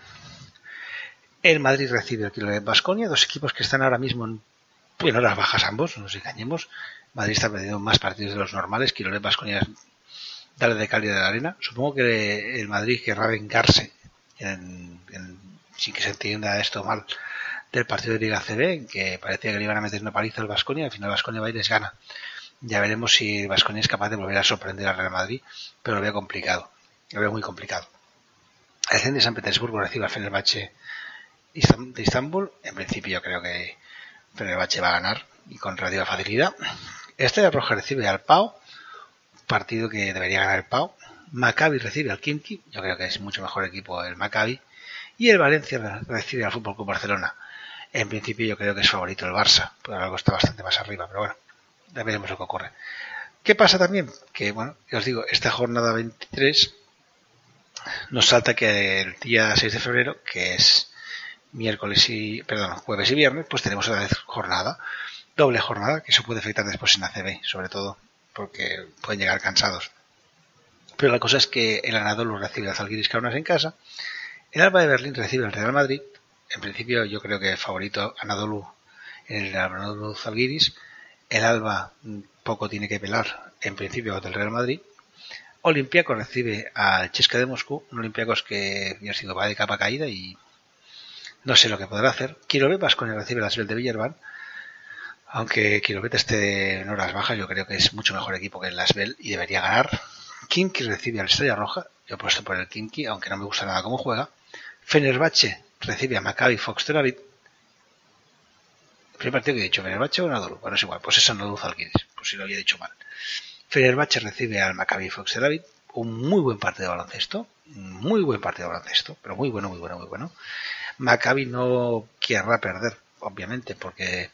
El Madrid recibe al Kilo de Basconia, dos equipos que están ahora mismo en, en horas bajas ambos, no nos engañemos. Madrid está perdiendo más partidos de los normales, de Basconia darle de calidad de la arena. Supongo que el Madrid querrá vengarse, sin que se entienda esto mal, del partido de Liga CB, que parecía que le iban a meter una paliza al Vasconia, al final Vasconia va y les gana. Ya veremos si Vasconia es capaz de volver a sorprender al Real Madrid, pero lo veo complicado, lo veo muy complicado. El centro de San Petersburgo recibe al Fenerbahce de Istambul. En principio yo creo que Fenerbahce va a ganar y con relativa facilidad. Este de Roja recibe al Pau, partido que debería ganar el Pau. Maccabi recibe al Kimki, yo creo que es mucho mejor equipo el Maccabi. Y el Valencia recibe al Fútbol Club Barcelona. En principio yo creo que es favorito el Barça, por algo está bastante más arriba, pero bueno, ya veremos lo que ocurre. ¿Qué pasa también? Que, bueno, ya os digo, esta jornada 23 nos salta que el día 6 de febrero, que es miércoles y, perdón, jueves y viernes, pues tenemos otra vez jornada, doble jornada, que eso puede afectar después en ACB, sobre todo porque pueden llegar cansados. Pero la cosa es que el Anadolu recibe al Zalgiris Kaunas en casa, el Alba de Berlín recibe al Real Madrid en principio yo creo que favorito Anadolu en el Anadolu Zalgiris. El Alba poco tiene que pelar en principio del Real Madrid. Olympiacos recibe al Chesca de Moscú, un Olympiacos que ya ha sido va de capa caída y no sé lo que podrá hacer. Quirobe Vasconia recibe la Svel de Villarban, aunque Quirobe esté en horas bajas, yo creo que es mucho mejor equipo que el Lasvel y debería ganar. Kinky recibe al Estrella Roja, yo he puesto por el Kinky, aunque no me gusta nada cómo juega. Fenerbahce recibe a Maccabi Fox Tel Aviv. Primer partido que he dicho, Fenerbahce o Nadolu. Bueno, es igual, pues es Nadolu Zalgiris, por si lo había dicho mal. Fenerbahce recibe al Maccabi Fox Tel Aviv. Un muy buen partido de baloncesto, muy buen partido de baloncesto, pero muy bueno, muy bueno, muy bueno. Maccabi no querrá perder, obviamente, porque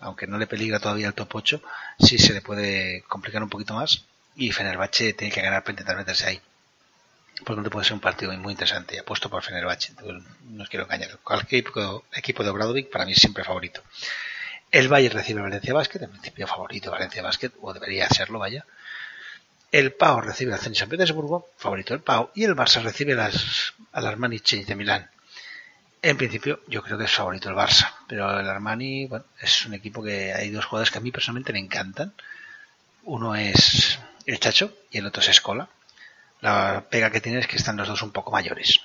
aunque no le peligra todavía el top 8, sí se le puede complicar un poquito más y Fenerbahce tiene que ganar para intentar meterse ahí por lo puede ser un partido muy interesante. Apuesto por Fenerbahce, no os quiero engañar. Cualquier equipo, de Obradovic para mí es siempre favorito. El Valle recibe Valencia Basket, en principio favorito Valencia Basket, o debería serlo, vaya. El Pau recibe al Zenit San Petersburgo, favorito el Pau, y el Barça recibe las, al Armani Chen de Milán. En principio, yo creo que es favorito el Barça, pero el Armani, bueno, es un equipo que hay dos jugadores que a mí personalmente me encantan. Uno es el Chacho y el otro es Escola. La pega que tiene es que están los dos un poco mayores.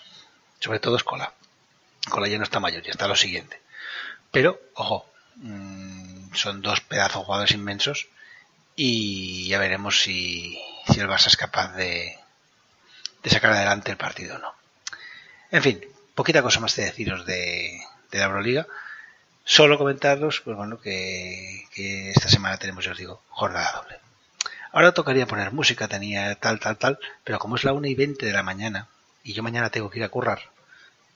Sobre todo Escola. Escola ya no está mayor, ya está lo siguiente. Pero, ojo, mm, son dos pedazos jugadores inmensos y ya veremos si, si el Barça es capaz de, sacar adelante el partido o no. En fin, poquita cosa más de deciros de, la Euroliga. Solo comentaros, pues bueno, que, que esta semana tenemos, ya os digo, jornada doble. Ahora tocaría poner música, tenía tal, tal, tal, pero como es la 1 y 20 de la mañana y yo mañana tengo que ir a currar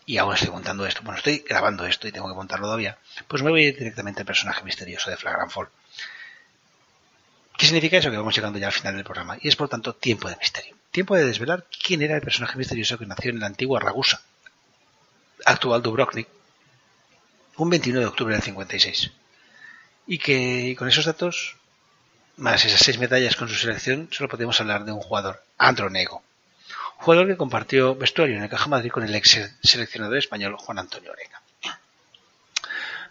y aún estoy montando esto, bueno, estoy grabando esto y tengo que montarlo todavía, pues me voy directamente al personaje misterioso de Flagrant Fall. ¿Qué significa eso? Que vamos llegando ya al final del programa y es por tanto tiempo de misterio. Tiempo de desvelar quién era el personaje misterioso que nació en la antigua Ragusa, actual Dubrovnik, un 29 de octubre del 56. Y que con esos datos más esas seis medallas con su selección, solo podemos hablar de un jugador, Andronego. Jugador que compartió vestuario en el Caja Madrid con el ex seleccionador español Juan Antonio Oreca.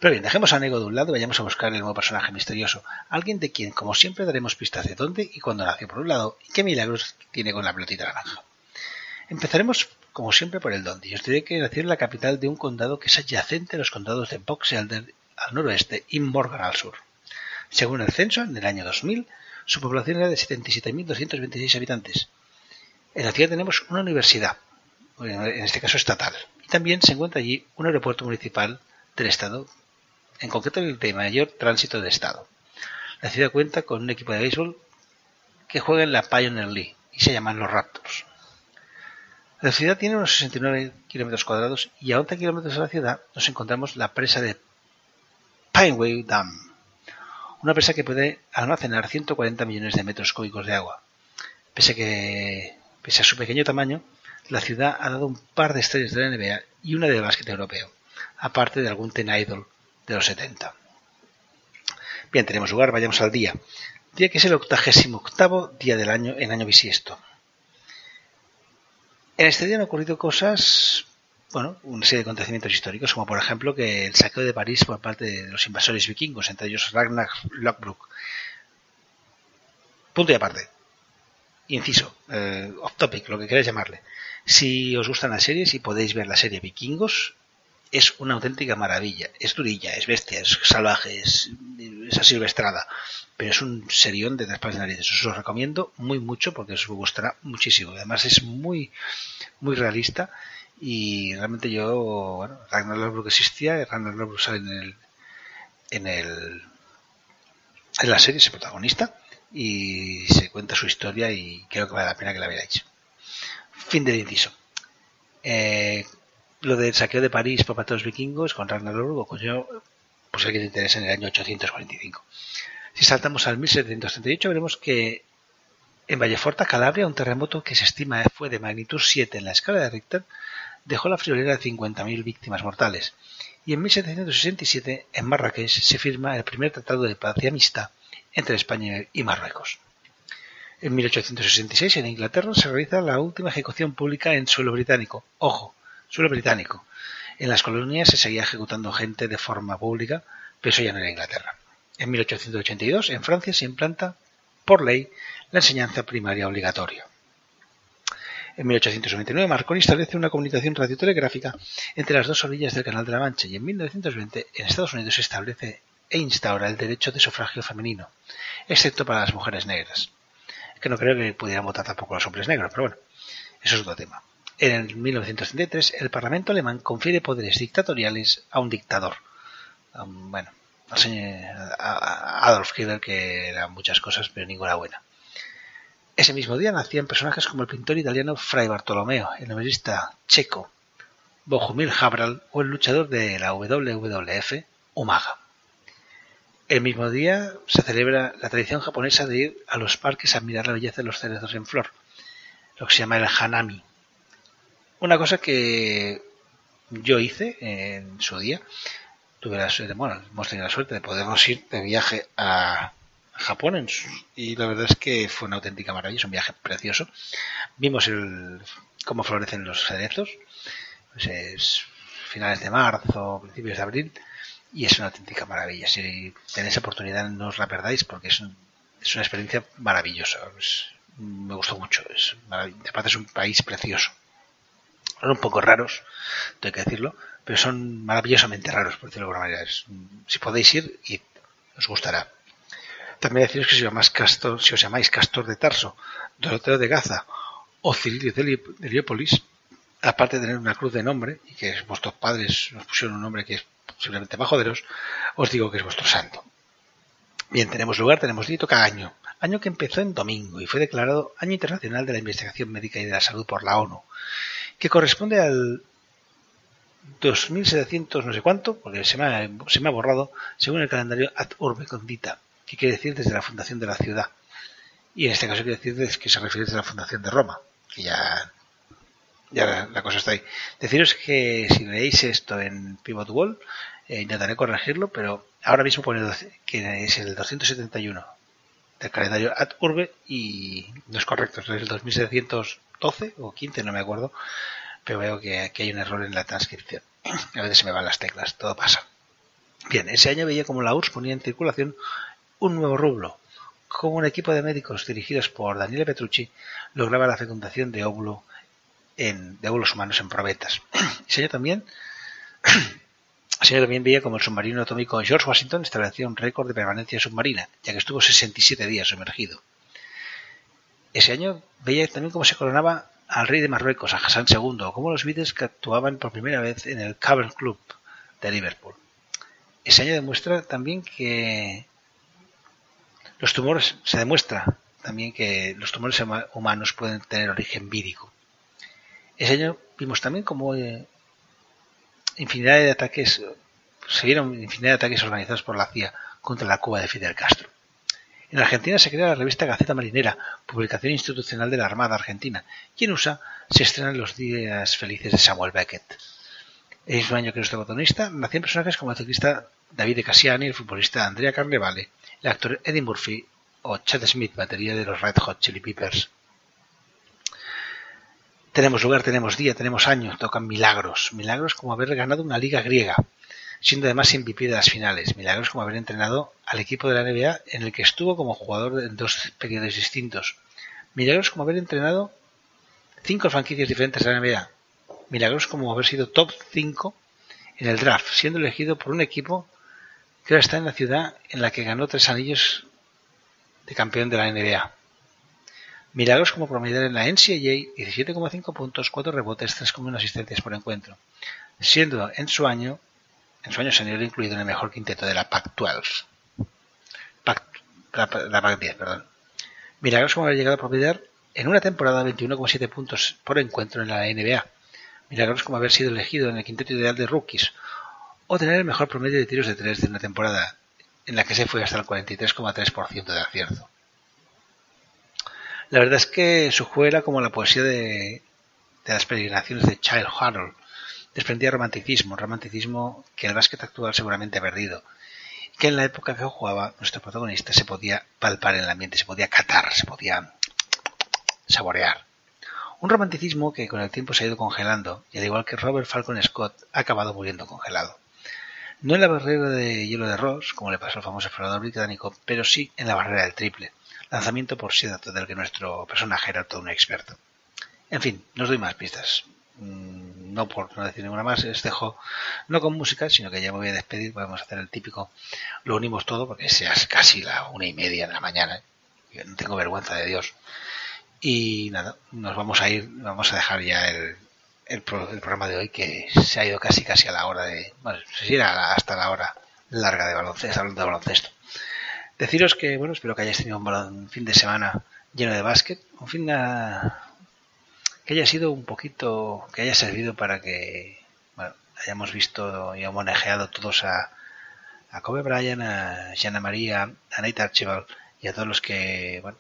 Pero bien, dejemos a Nego de un lado y vayamos a buscar el nuevo personaje misterioso. Alguien de quien, como siempre, daremos pistas de dónde y cuándo nació por un lado y qué milagros tiene con la pelotita naranja. Empezaremos, como siempre, por el dónde. Y os diré que nació en la capital de un condado que es adyacente a los condados de Boxe al, noroeste y Morgan al sur. Según el censo, en el año 2000, su población era de 77.226 habitantes. En la ciudad tenemos una universidad, en este caso estatal, y también se encuentra allí un aeropuerto municipal del estado, en concreto el de mayor tránsito de estado. La ciudad cuenta con un equipo de béisbol que juega en la Pioneer League y se llaman los Raptors. La ciudad tiene unos 69 kilómetros cuadrados y a 11 kilómetros de la ciudad nos encontramos la presa de Steinway Dam, una presa que puede almacenar 140 millones de metros cúbicos de agua. Pese, pese a su pequeño tamaño, la ciudad ha dado un par de estrellas de la NBA y una del básquet europeo, aparte de algún ten idol de los 70. Bien, tenemos lugar, vayamos al día. Día que es el 88 día del año en año bisiesto. En este día han ocurrido cosas, bueno, una serie de acontecimientos históricos, como por ejemplo que el saqueo de París por parte de los invasores vikingos, entre ellos Ragnar Lothbrok. Punto y aparte. Inciso, eh, off topic, lo que queráis llamarle. Si os gustan las series y podéis ver la serie Vikingos, es una auténtica maravilla. Es durilla, es bestia, es salvaje, es, es silvestrada. Pero es un serión de tres de narices. Os lo recomiendo muy mucho porque os gustará muchísimo. Además es muy, muy realista. Y realmente yo, bueno, Ragnar Lothbrok existía, Ragnar Lothbrok sale en el, en el, en la serie, es protagonista, y se cuenta su historia y creo que vale la pena que la veáis. Fin del inciso. Eh, lo del saqueo de París por parte de los vikingos con Ragnar Lothbrok ocurrió, pues alguien le interesa, en el año 845. Si saltamos al 1738 veremos que en Valleforta, Calabria, un terremoto que se estima fue de magnitud 7 en la escala de Richter dejó la friolera de 50.000 víctimas mortales. Y en 1767, en Marrakech, se firma el primer tratado de paz y amistad entre España y Marruecos. En 1866, en Inglaterra, se realiza la última ejecución pública en suelo británico. Ojo, suelo británico. En las colonias se seguía ejecutando gente de forma pública, pero eso ya no era Inglaterra. En 1882, en Francia, se implanta, por ley, la enseñanza primaria obligatoria. En 1899, Marconi establece una comunicación radiotelegráfica entre las dos orillas del Canal de la Mancha y en 1920 en Estados Unidos se establece e instaura el derecho de sufragio femenino, excepto para las mujeres negras. Que no creo que pudieran votar tampoco los hombres negros, pero bueno, eso es otro tema. En 1933, el Parlamento alemán confiere poderes dictatoriales a un dictador. bueno, a Adolf Hitler, que era muchas cosas, pero ninguna buena. Ese mismo día nacían personajes como el pintor italiano Fray Bartolomeo, el novelista checo Bohumil Habral o el luchador de la WWF Umaga. El mismo día se celebra la tradición japonesa de ir a los parques a admirar la belleza de los cerezos en flor, lo que se llama el hanami, una cosa que yo hice en su día, tuve la suerte, bueno, hemos tenido la suerte de podernos ir de viaje a Japón y la verdad es que fue una auténtica maravilla, es un viaje precioso. Vimos el, cómo florecen los cerezos, pues es finales de marzo, principios de abril, y es una auténtica maravilla. Si tenéis oportunidad no os la perdáis porque es, es una experiencia maravillosa. me gustó mucho, es, aparte es un país precioso. Son un poco raros, tengo que decirlo, pero son maravillosamente raros, por decirlo de alguna manera. si podéis ir, y os gustará. También deciros que si os llamáis Castor, de Tarso, Doroteo de Gaza o Cilirio de aparte de tener una cruz de nombre, y que vuestros padres os pusieron un nombre que es posiblemente más joderos, os digo que es vuestro santo. Bien, tenemos lugar, tenemos día cada año. Año que empezó en domingo y fue declarado Año Internacional de la Investigación Médica y de la Salud por la ONU que corresponde al 2700 no sé cuánto, porque se me, ha, se me ha borrado, según el calendario Ad Urbe Condita, que quiere decir desde la fundación de la ciudad. Y en este caso quiere decir que se refiere desde la fundación de Roma, que ya, ya la, cosa está ahí. Deciros que si leéis esto en Pivot Wall, eh, intentaré corregirlo, pero ahora mismo pone que es el 271 del calendario Ad Urbe y no es correcto, es el 2700 12 o 15, no me acuerdo, pero veo que hay un error en la transcripción. *clears throat* A veces se me van las teclas, todo pasa. Bien, ese año veía como la URSS ponía en circulación un nuevo rublo, como un equipo de médicos dirigidos por Daniele Petrucci lograba la fecundación de óvulo en, de óvulos humanos en probetas. *clears throat* Ese año también *clears throat* año también veía como el submarino atómico George Washington establecía un récord de permanencia submarina, ya que estuvo 67 días sumergido. Ese año veía también cómo se coronaba al rey de Marruecos, a Hassan II, o cómo los Beatles que actuaban por primera vez en el Cavern Club de Liverpool. Ese año demuestra también que los tumores, se demuestra también que los tumores humanos pueden tener origen vírico. Ese año vimos también como eh, infinidad de ataques se vieron infinidad de ataques organizados por la CIA contra la Cuba de Fidel Castro. En Argentina se crea la revista Gaceta Marinera, publicación institucional de la Armada Argentina, y en USA se estrenan Los Días Felices de Samuel Beckett. El mismo año que nuestro protagonista nacían personajes como el ciclista David de Cassiani, el futbolista Andrea Carnevale, el actor Eddie Murphy o Chad Smith, batería de los Red Hot Chili Peppers. Tenemos lugar, tenemos día, tenemos año, tocan milagros. Milagros como haber ganado una liga griega, siendo además MVP de las finales. Milagros como haber entrenado al equipo de la NBA en el que estuvo como jugador en dos periodos distintos. Milagros como haber entrenado cinco franquicias diferentes de la NBA. Milagros como haber sido top 5 en el draft, siendo elegido por un equipo que ahora está en la ciudad en la que ganó tres anillos de campeón de la NBA. Milagros como promediar en la NCAA 17,5 puntos, 4 rebotes, 3,1 asistencias por encuentro, siendo en su año en su año senior incluido en el mejor quinteto de la Pac-12. Pac, la, Pac-10, perdón. Milagros como haber llegado a promediar en una temporada 21,7 puntos por encuentro en la NBA. Milagros como haber sido elegido en el quinteto ideal de rookies o tener el mejor promedio de tiros de tres de una temporada en la que se fue hasta el 43,3% de acierto. La verdad es que su juego era como la poesía de, las peregrinaciones de Child Harold. Desprendía romanticismo, romanticismo que el básquet actual seguramente ha perdido. Que en la época que jugaba nuestro protagonista se podía palpar en el ambiente, se podía catar, se podía saborear. Un romanticismo que con el tiempo se ha ido congelando y al igual que Robert Falcon Scott ha acabado muriendo congelado. No en la barrera de hielo de Ross, como le pasó al famoso explorador británico, pero sí en la barrera del triple lanzamiento por Sedato del que nuestro personaje era todo un experto. En fin, no os doy más pistas. Mm, no por no decir ninguna más, os dejo no con música, sino que ya me voy a despedir. Vamos a hacer el típico, lo unimos todo porque sea casi la una y media de la mañana. no tengo vergüenza de Dios. Y nada, nos vamos a ir, vamos a dejar ya el, el, programa de hoy que se ha ido casi casi a la hora de, bueno, si era hasta la hora larga de baloncesto, hablando de baloncesto. Deciros que, bueno, espero que hayáis tenido un fin de semana lleno de básquet, un fin que haya sido un poquito, que haya servido para que, bueno, hayamos visto y homenajeado todos a, a Kobe Bryant, a Jana María, a Nate Archibald y a todos los que, bueno,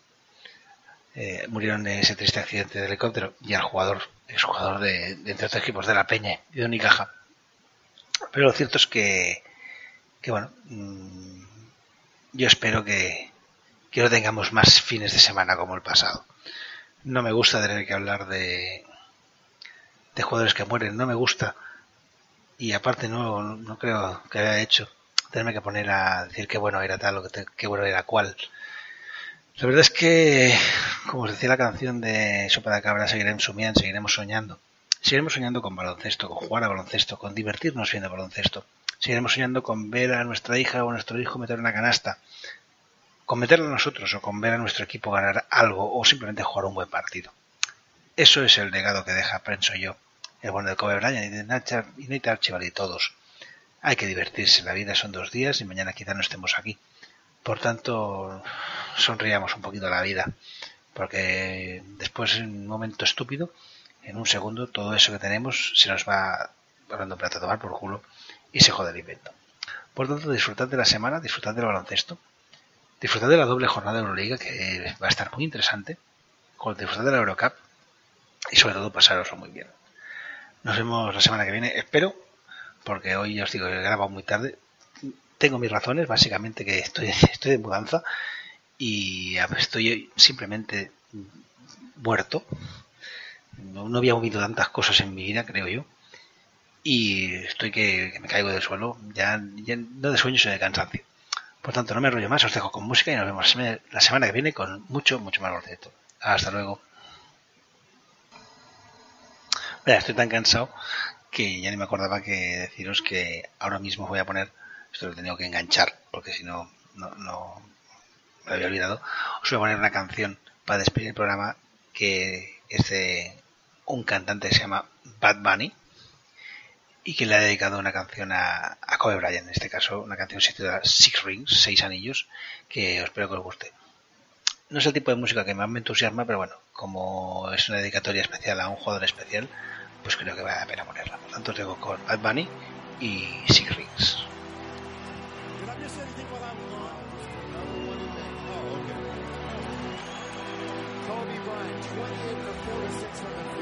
eh, murieron en ese triste accidente de helicóptero y al jugador, ex jugador de, de entre otros equipos de la Peña y de Unicaja. Pero lo cierto es que, que bueno, mm, yo espero que, no tengamos más fines de semana como el pasado. No me gusta tener que hablar de, de jugadores que mueren, no me gusta. Y aparte no, no creo que haya hecho tenerme que poner a decir qué bueno era tal o qué bueno era cual. La verdad es que, como os decía la canción de Sopa de Cabra, seguiremos soñando, seguiremos soñando. Seguiremos soñando con baloncesto, con jugar a baloncesto, con divertirnos viendo baloncesto seguiremos soñando con ver a nuestra hija o a nuestro hijo meter una canasta, con meterlo nosotros o con ver a nuestro equipo ganar algo o simplemente jugar un buen partido. Eso es el legado que deja, pienso yo, el bueno de Kobe Bryant y de Nacha y Nate Archibald y todos. Hay que divertirse, la vida son dos días y mañana quizá no estemos aquí. Por tanto, sonriamos un poquito a la vida, porque después en un momento estúpido, en un segundo, todo eso que tenemos se nos va hablando plata a tomar por culo y se jode el invento. Por tanto, disfrutad de la semana, disfrutad del baloncesto, disfrutad de la doble jornada de Euroliga que va a estar muy interesante, disfrutad de la Eurocup y sobre todo pasaros muy bien. Nos vemos la semana que viene, espero, porque hoy ya os digo que he grabado muy tarde. Tengo mis razones, básicamente que estoy, *laughs* estoy de mudanza y estoy simplemente muerto. No había movido tantas cosas en mi vida, creo yo y estoy que, me caigo del suelo, ya, no de sueño, sino de cansancio. Por tanto, no me rollo más, os dejo con música y nos vemos la semana que viene con mucho, mucho más baloncesto. Hasta luego. Mira, estoy tan cansado que ya ni me acordaba que deciros que ahora mismo voy a poner, esto lo he tenido que enganchar, porque si no, no, no me había olvidado, os voy a poner una canción para despedir el programa que es de un cantante que se llama Bad Bunny y que le ha dedicado una canción a, Kobe Bryant, en este caso una canción titula Six Rings, Seis Anillos, que espero que os guste. No es el tipo de música que más me entusiasma, pero bueno, como es una dedicatoria especial a un jugador especial, pues creo que vale la pena ponerla. Por tanto, os dejo con Bad Bunny y Six Rings. Kobe Bryant, 28 for 46 from the field.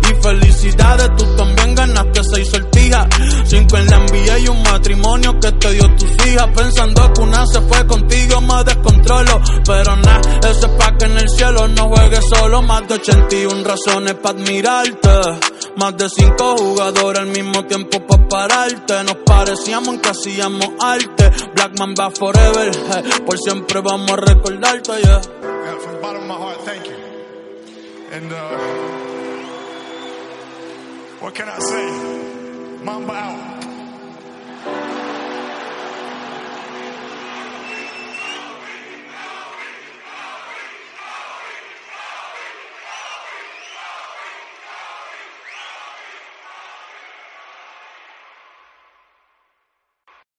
Y felicidades, tú también ganaste seis sortijas. Cinco en la NBA y un matrimonio que te dio tus hijas. Pensando que una se fue contigo, me descontrolo. Pero nada, eso es pa' que en el cielo no juegues solo. Más de 81 razones para admirarte. Más de cinco jugadores al mismo tiempo para pararte. Nos parecíamos que hacíamos arte. Blackman va forever. Por siempre vamos a recordarte. Yeah, from the bottom of my heart, thank you. And uh, what can I say? Mamba out.